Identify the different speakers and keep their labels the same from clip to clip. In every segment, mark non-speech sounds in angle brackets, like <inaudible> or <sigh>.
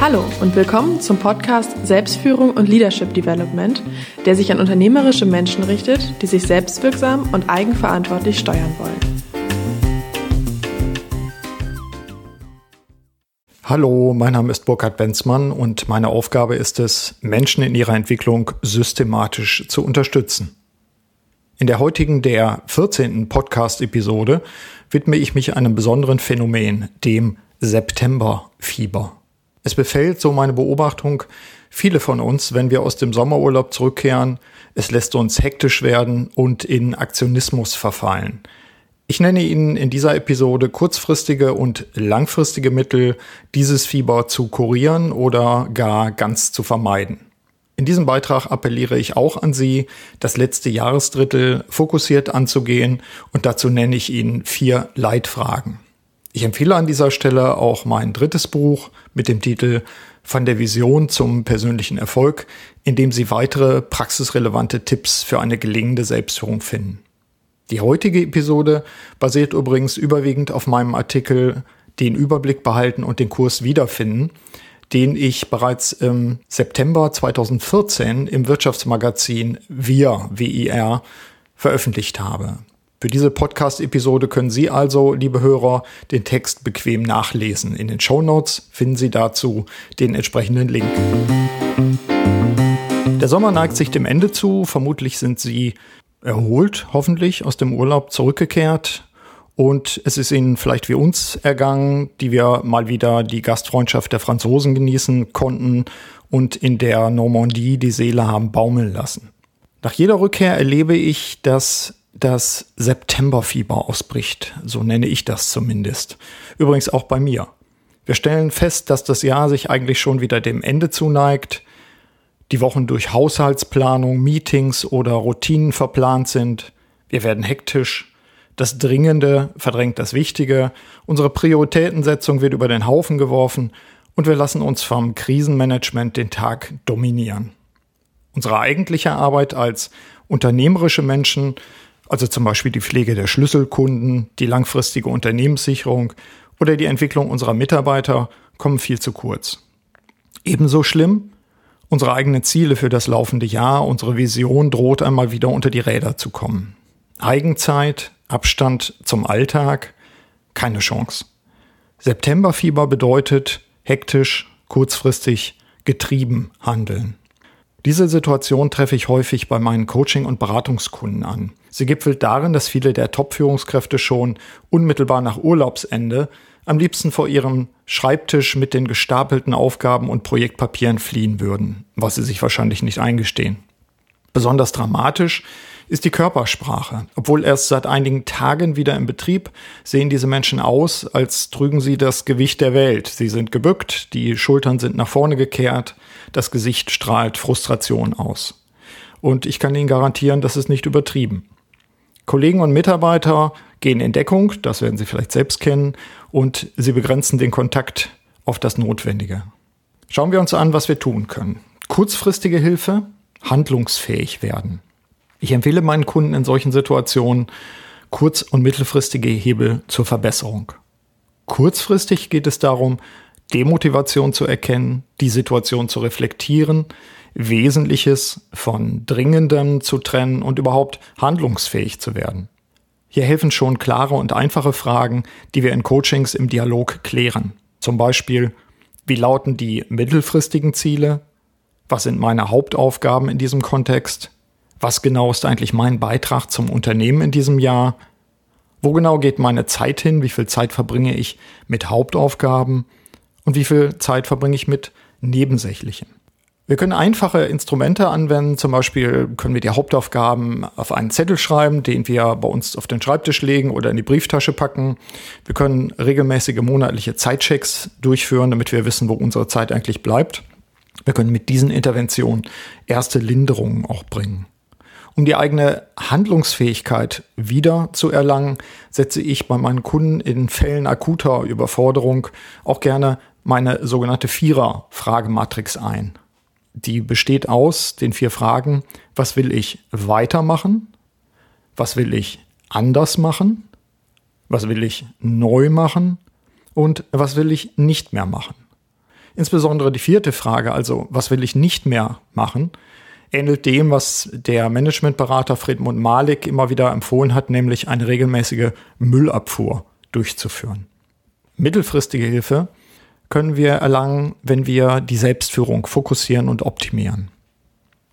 Speaker 1: Hallo und willkommen zum Podcast Selbstführung und Leadership Development, der sich an unternehmerische Menschen richtet, die sich selbstwirksam und eigenverantwortlich steuern wollen.
Speaker 2: Hallo, mein Name ist Burkhard Benzmann und meine Aufgabe ist es, Menschen in ihrer Entwicklung systematisch zu unterstützen. In der heutigen, der 14. Podcast-Episode widme ich mich einem besonderen Phänomen, dem Septemberfieber. Es befällt, so meine Beobachtung, viele von uns, wenn wir aus dem Sommerurlaub zurückkehren, es lässt uns hektisch werden und in Aktionismus verfallen. Ich nenne Ihnen in dieser Episode kurzfristige und langfristige Mittel, dieses Fieber zu kurieren oder gar ganz zu vermeiden. In diesem Beitrag appelliere ich auch an Sie, das letzte Jahresdrittel fokussiert anzugehen und dazu nenne ich Ihnen vier Leitfragen. Ich empfehle an dieser Stelle auch mein drittes Buch mit dem Titel Von der Vision zum persönlichen Erfolg, in dem Sie weitere praxisrelevante Tipps für eine gelingende Selbstführung finden. Die heutige Episode basiert übrigens überwiegend auf meinem Artikel Den Überblick behalten und den Kurs wiederfinden, den ich bereits im September 2014 im Wirtschaftsmagazin Wir, WIR, veröffentlicht habe. Für diese Podcast-Episode können Sie also, liebe Hörer, den Text bequem nachlesen. In den Show Notes finden Sie dazu den entsprechenden Link. Der Sommer neigt sich dem Ende zu. Vermutlich sind Sie erholt, hoffentlich, aus dem Urlaub zurückgekehrt. Und es ist Ihnen vielleicht wie uns ergangen, die wir mal wieder die Gastfreundschaft der Franzosen genießen konnten und in der Normandie die Seele haben baumeln lassen. Nach jeder Rückkehr erlebe ich, dass das Septemberfieber ausbricht. So nenne ich das zumindest. Übrigens auch bei mir. Wir stellen fest, dass das Jahr sich eigentlich schon wieder dem Ende zuneigt. Die Wochen durch Haushaltsplanung, Meetings oder Routinen verplant sind. Wir werden hektisch. Das Dringende verdrängt das Wichtige. Unsere Prioritätensetzung wird über den Haufen geworfen und wir lassen uns vom Krisenmanagement den Tag dominieren. Unsere eigentliche Arbeit als unternehmerische Menschen also zum Beispiel die Pflege der Schlüsselkunden, die langfristige Unternehmenssicherung oder die Entwicklung unserer Mitarbeiter kommen viel zu kurz. Ebenso schlimm, unsere eigenen Ziele für das laufende Jahr, unsere Vision droht einmal wieder unter die Räder zu kommen. Eigenzeit, Abstand zum Alltag, keine Chance. Septemberfieber bedeutet hektisch, kurzfristig, getrieben handeln. Diese Situation treffe ich häufig bei meinen Coaching- und Beratungskunden an. Sie gipfelt darin, dass viele der Top-Führungskräfte schon unmittelbar nach Urlaubsende am liebsten vor ihrem Schreibtisch mit den gestapelten Aufgaben und Projektpapieren fliehen würden, was sie sich wahrscheinlich nicht eingestehen. Besonders dramatisch ist die Körpersprache. Obwohl erst seit einigen Tagen wieder im Betrieb, sehen diese Menschen aus, als trügen sie das Gewicht der Welt. Sie sind gebückt, die Schultern sind nach vorne gekehrt, das Gesicht strahlt Frustration aus. Und ich kann Ihnen garantieren, das ist nicht übertrieben. Kollegen und Mitarbeiter gehen in Deckung, das werden Sie vielleicht selbst kennen, und sie begrenzen den Kontakt auf das Notwendige. Schauen wir uns an, was wir tun können. Kurzfristige Hilfe, handlungsfähig werden. Ich empfehle meinen Kunden in solchen Situationen kurz- und mittelfristige Hebel zur Verbesserung. Kurzfristig geht es darum, Demotivation zu erkennen, die Situation zu reflektieren, Wesentliches von Dringendem zu trennen und überhaupt handlungsfähig zu werden. Hier helfen schon klare und einfache Fragen, die wir in Coachings im Dialog klären. Zum Beispiel, wie lauten die mittelfristigen Ziele? Was sind meine Hauptaufgaben in diesem Kontext? Was genau ist eigentlich mein Beitrag zum Unternehmen in diesem Jahr? Wo genau geht meine Zeit hin? Wie viel Zeit verbringe ich mit Hauptaufgaben? Und wie viel Zeit verbringe ich mit Nebensächlichen? Wir können einfache Instrumente anwenden. Zum Beispiel können wir die Hauptaufgaben auf einen Zettel schreiben, den wir bei uns auf den Schreibtisch legen oder in die Brieftasche packen. Wir können regelmäßige monatliche Zeitchecks durchführen, damit wir wissen, wo unsere Zeit eigentlich bleibt. Wir können mit diesen Interventionen erste Linderungen auch bringen. Um die eigene Handlungsfähigkeit wieder zu erlangen, setze ich bei meinen Kunden in Fällen akuter Überforderung auch gerne meine sogenannte Vierer-Fragematrix ein. Die besteht aus den vier Fragen, was will ich weitermachen? Was will ich anders machen? Was will ich neu machen? Und was will ich nicht mehr machen? Insbesondere die vierte Frage, also was will ich nicht mehr machen, ähnelt dem, was der Managementberater Friedmund Malik immer wieder empfohlen hat, nämlich eine regelmäßige Müllabfuhr durchzuführen. Mittelfristige Hilfe können wir erlangen, wenn wir die Selbstführung fokussieren und optimieren.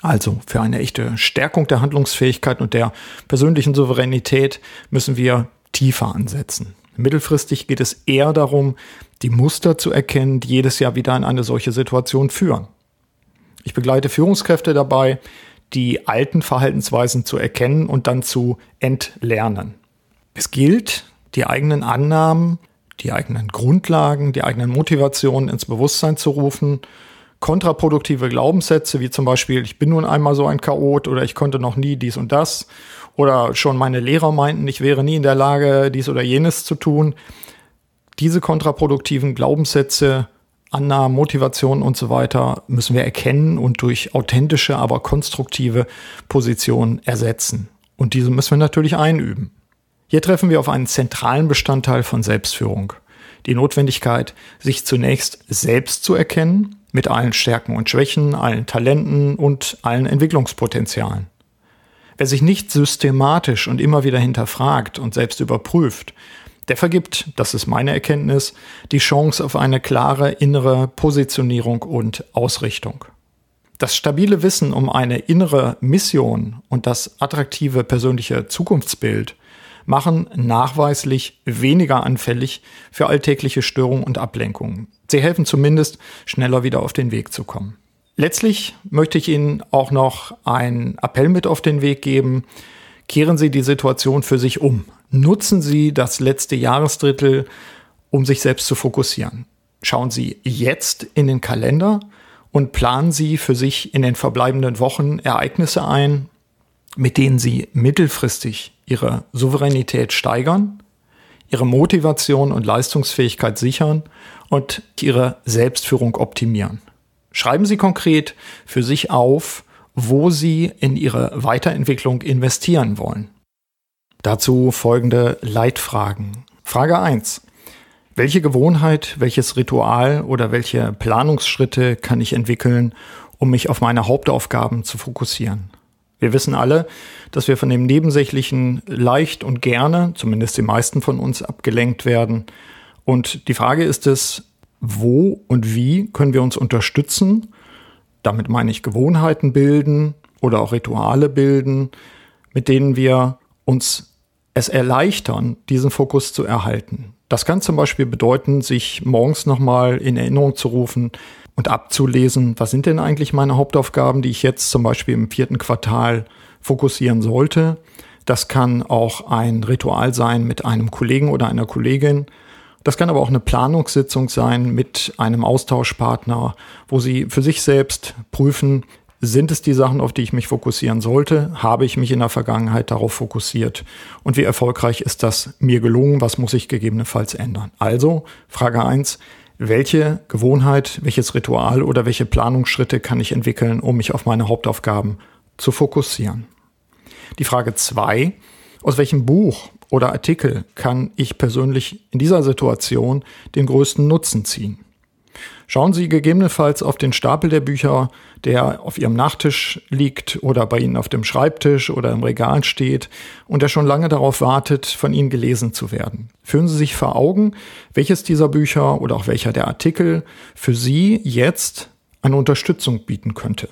Speaker 2: Also für eine echte Stärkung der Handlungsfähigkeit und der persönlichen Souveränität müssen wir tiefer ansetzen. Mittelfristig geht es eher darum, die Muster zu erkennen, die jedes Jahr wieder in eine solche Situation führen. Ich begleite Führungskräfte dabei, die alten Verhaltensweisen zu erkennen und dann zu entlernen. Es gilt, die eigenen Annahmen, die eigenen Grundlagen, die eigenen Motivationen ins Bewusstsein zu rufen. Kontraproduktive Glaubenssätze, wie zum Beispiel, ich bin nun einmal so ein Chaot oder ich konnte noch nie dies und das oder schon meine Lehrer meinten, ich wäre nie in der Lage, dies oder jenes zu tun. Diese kontraproduktiven Glaubenssätze, Annahmen, Motivationen und so weiter müssen wir erkennen und durch authentische, aber konstruktive Positionen ersetzen. Und diese müssen wir natürlich einüben. Hier treffen wir auf einen zentralen Bestandteil von Selbstführung. Die Notwendigkeit, sich zunächst selbst zu erkennen, mit allen Stärken und Schwächen, allen Talenten und allen Entwicklungspotenzialen. Wer sich nicht systematisch und immer wieder hinterfragt und selbst überprüft, der vergibt, das ist meine Erkenntnis, die Chance auf eine klare innere Positionierung und Ausrichtung. Das stabile Wissen um eine innere Mission und das attraktive persönliche Zukunftsbild machen nachweislich weniger anfällig für alltägliche Störungen und Ablenkungen. Sie helfen zumindest, schneller wieder auf den Weg zu kommen. Letztlich möchte ich Ihnen auch noch einen Appell mit auf den Weg geben. Kehren Sie die Situation für sich um. Nutzen Sie das letzte Jahresdrittel, um sich selbst zu fokussieren. Schauen Sie jetzt in den Kalender und planen Sie für sich in den verbleibenden Wochen Ereignisse ein, mit denen Sie mittelfristig Ihre Souveränität steigern, Ihre Motivation und Leistungsfähigkeit sichern und Ihre Selbstführung optimieren. Schreiben Sie konkret für sich auf, wo Sie in Ihre Weiterentwicklung investieren wollen. Dazu folgende Leitfragen. Frage 1. Welche Gewohnheit, welches Ritual oder welche Planungsschritte kann ich entwickeln, um mich auf meine Hauptaufgaben zu fokussieren? Wir wissen alle, dass wir von dem Nebensächlichen leicht und gerne, zumindest die meisten von uns, abgelenkt werden. Und die Frage ist es, wo und wie können wir uns unterstützen. Damit meine ich Gewohnheiten bilden oder auch Rituale bilden, mit denen wir uns es erleichtern, diesen Fokus zu erhalten. Das kann zum Beispiel bedeuten, sich morgens nochmal in Erinnerung zu rufen und abzulesen, was sind denn eigentlich meine Hauptaufgaben, die ich jetzt zum Beispiel im vierten Quartal fokussieren sollte. Das kann auch ein Ritual sein mit einem Kollegen oder einer Kollegin, das kann aber auch eine Planungssitzung sein mit einem Austauschpartner, wo Sie für sich selbst prüfen, sind es die Sachen, auf die ich mich fokussieren sollte? Habe ich mich in der Vergangenheit darauf fokussiert? Und wie erfolgreich ist das mir gelungen? Was muss ich gegebenenfalls ändern? Also, Frage eins: welche Gewohnheit, welches Ritual oder welche Planungsschritte kann ich entwickeln, um mich auf meine Hauptaufgaben zu fokussieren? Die Frage zwei: aus welchem Buch oder Artikel kann ich persönlich in dieser Situation den größten Nutzen ziehen. Schauen Sie gegebenenfalls auf den Stapel der Bücher, der auf Ihrem Nachttisch liegt oder bei Ihnen auf dem Schreibtisch oder im Regal steht und der schon lange darauf wartet, von Ihnen gelesen zu werden. Führen Sie sich vor Augen, welches dieser Bücher oder auch welcher der Artikel für Sie jetzt eine Unterstützung bieten könnte.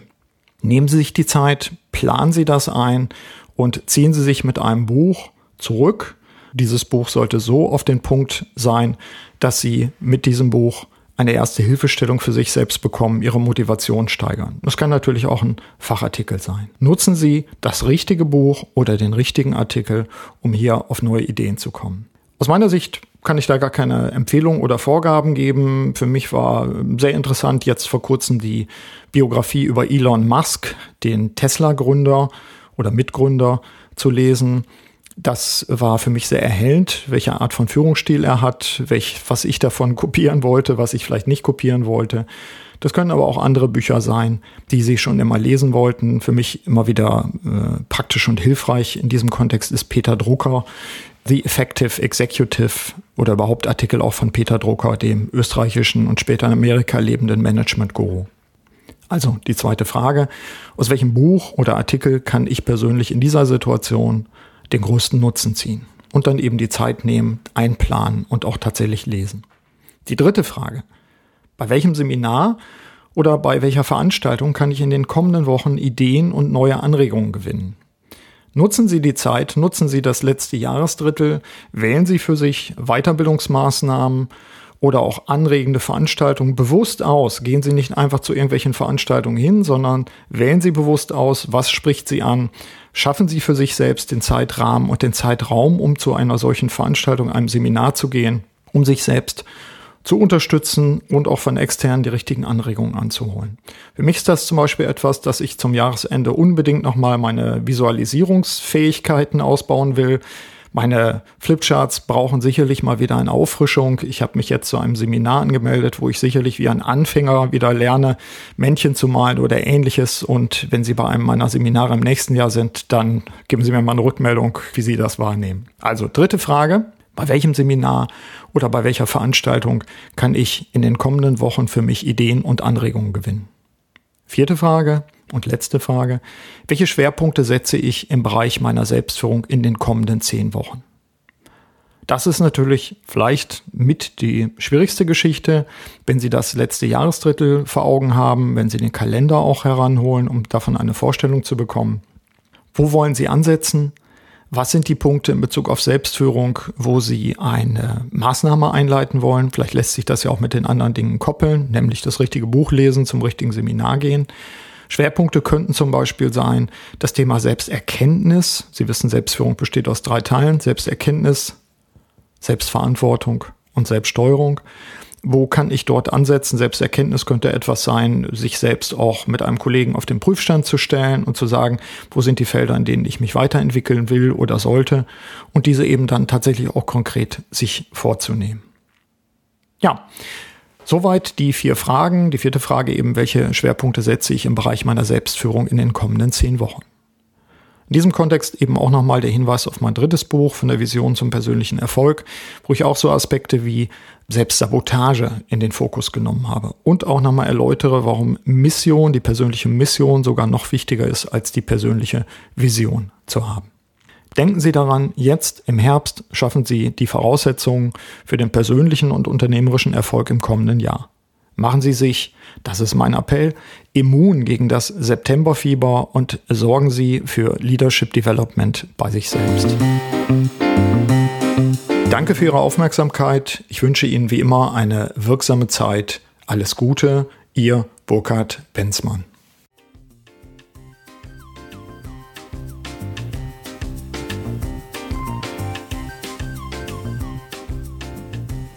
Speaker 2: Nehmen Sie sich die Zeit, planen Sie das ein und ziehen Sie sich mit einem Buch zurück. Dieses Buch sollte so auf den Punkt sein, dass Sie mit diesem Buch eine erste Hilfestellung für sich selbst bekommen, Ihre Motivation steigern. Das kann natürlich auch ein Fachartikel sein. Nutzen Sie das richtige Buch oder den richtigen Artikel, um hier auf neue Ideen zu kommen. Aus meiner Sicht kann ich da gar keine Empfehlung oder Vorgaben geben. Für mich war sehr interessant jetzt vor kurzem die Biografie über Elon Musk, den Tesla-Gründer oder Mitgründer, zu lesen. Das war für mich sehr erhellend, welche Art von Führungsstil er hat, welch, was ich davon <laughs> kopieren wollte, was ich vielleicht nicht kopieren wollte. Das können aber auch andere Bücher sein, die Sie schon immer lesen wollten. Für mich immer wieder äh, praktisch und hilfreich in diesem Kontext ist Peter Drucker The Effective Executive oder überhaupt Artikel auch von Peter Drucker, dem österreichischen und später in Amerika lebenden Management-Guru. Also die zweite Frage, aus welchem Buch oder Artikel kann ich persönlich in dieser Situation den größten Nutzen ziehen? Und dann eben die Zeit nehmen, einplanen und auch tatsächlich lesen. Die dritte Frage, bei welchem Seminar oder bei welcher Veranstaltung kann ich in den kommenden Wochen Ideen und neue Anregungen gewinnen? Nutzen Sie die Zeit, nutzen Sie das letzte Jahresdrittel, wählen Sie für sich Weiterbildungsmaßnahmen oder auch anregende Veranstaltungen bewusst aus. Gehen Sie nicht einfach zu irgendwelchen Veranstaltungen hin, sondern wählen Sie bewusst aus, was spricht Sie an. Schaffen Sie für sich selbst den Zeitrahmen und den Zeitraum, um zu einer solchen Veranstaltung, einem Seminar zu gehen, um sich selbst zu unterstützen und auch von externen die richtigen Anregungen anzuholen. Für mich ist das zum Beispiel etwas, dass ich zum Jahresende unbedingt nochmal meine Visualisierungsfähigkeiten ausbauen will. Meine Flipcharts brauchen sicherlich mal wieder eine Auffrischung. Ich habe mich jetzt zu einem Seminar angemeldet, wo ich sicherlich wie ein Anfänger wieder lerne, Männchen zu malen oder ähnliches. Und wenn Sie bei einem meiner Seminare im nächsten Jahr sind, dann geben Sie mir mal eine Rückmeldung, wie Sie das wahrnehmen. Also dritte Frage. Bei welchem Seminar oder bei welcher Veranstaltung kann ich in den kommenden Wochen für mich Ideen und Anregungen gewinnen? Vierte Frage und letzte Frage. Welche Schwerpunkte setze ich im Bereich meiner Selbstführung in den kommenden zehn Wochen? Das ist natürlich vielleicht mit die schwierigste Geschichte, wenn Sie das letzte Jahresdrittel vor Augen haben, wenn Sie den Kalender auch heranholen, um davon eine Vorstellung zu bekommen. Wo wollen Sie ansetzen? Was sind die Punkte in Bezug auf Selbstführung, wo Sie eine Maßnahme einleiten wollen? Vielleicht lässt sich das ja auch mit den anderen Dingen koppeln, nämlich das richtige Buch lesen, zum richtigen Seminar gehen. Schwerpunkte könnten zum Beispiel sein das Thema Selbsterkenntnis. Sie wissen, Selbstführung besteht aus drei Teilen. Selbsterkenntnis, Selbstverantwortung und Selbststeuerung. Wo kann ich dort ansetzen? Selbsterkenntnis könnte etwas sein, sich selbst auch mit einem Kollegen auf den Prüfstand zu stellen und zu sagen, wo sind die Felder, in denen ich mich weiterentwickeln will oder sollte und diese eben dann tatsächlich auch konkret sich vorzunehmen. Ja, soweit die vier Fragen. Die vierte Frage eben, welche Schwerpunkte setze ich im Bereich meiner Selbstführung in den kommenden zehn Wochen? In diesem Kontext eben auch nochmal der Hinweis auf mein drittes Buch von der Vision zum persönlichen Erfolg, wo ich auch so Aspekte wie Selbstsabotage in den Fokus genommen habe und auch nochmal erläutere, warum Mission, die persönliche Mission sogar noch wichtiger ist, als die persönliche Vision zu haben. Denken Sie daran, jetzt im Herbst schaffen Sie die Voraussetzungen für den persönlichen und unternehmerischen Erfolg im kommenden Jahr. Machen Sie sich, das ist mein Appell, immun gegen das Septemberfieber und sorgen Sie für Leadership Development bei sich selbst. Danke für Ihre Aufmerksamkeit. Ich wünsche Ihnen wie immer eine wirksame Zeit. Alles Gute, Ihr Burkhard Benzmann.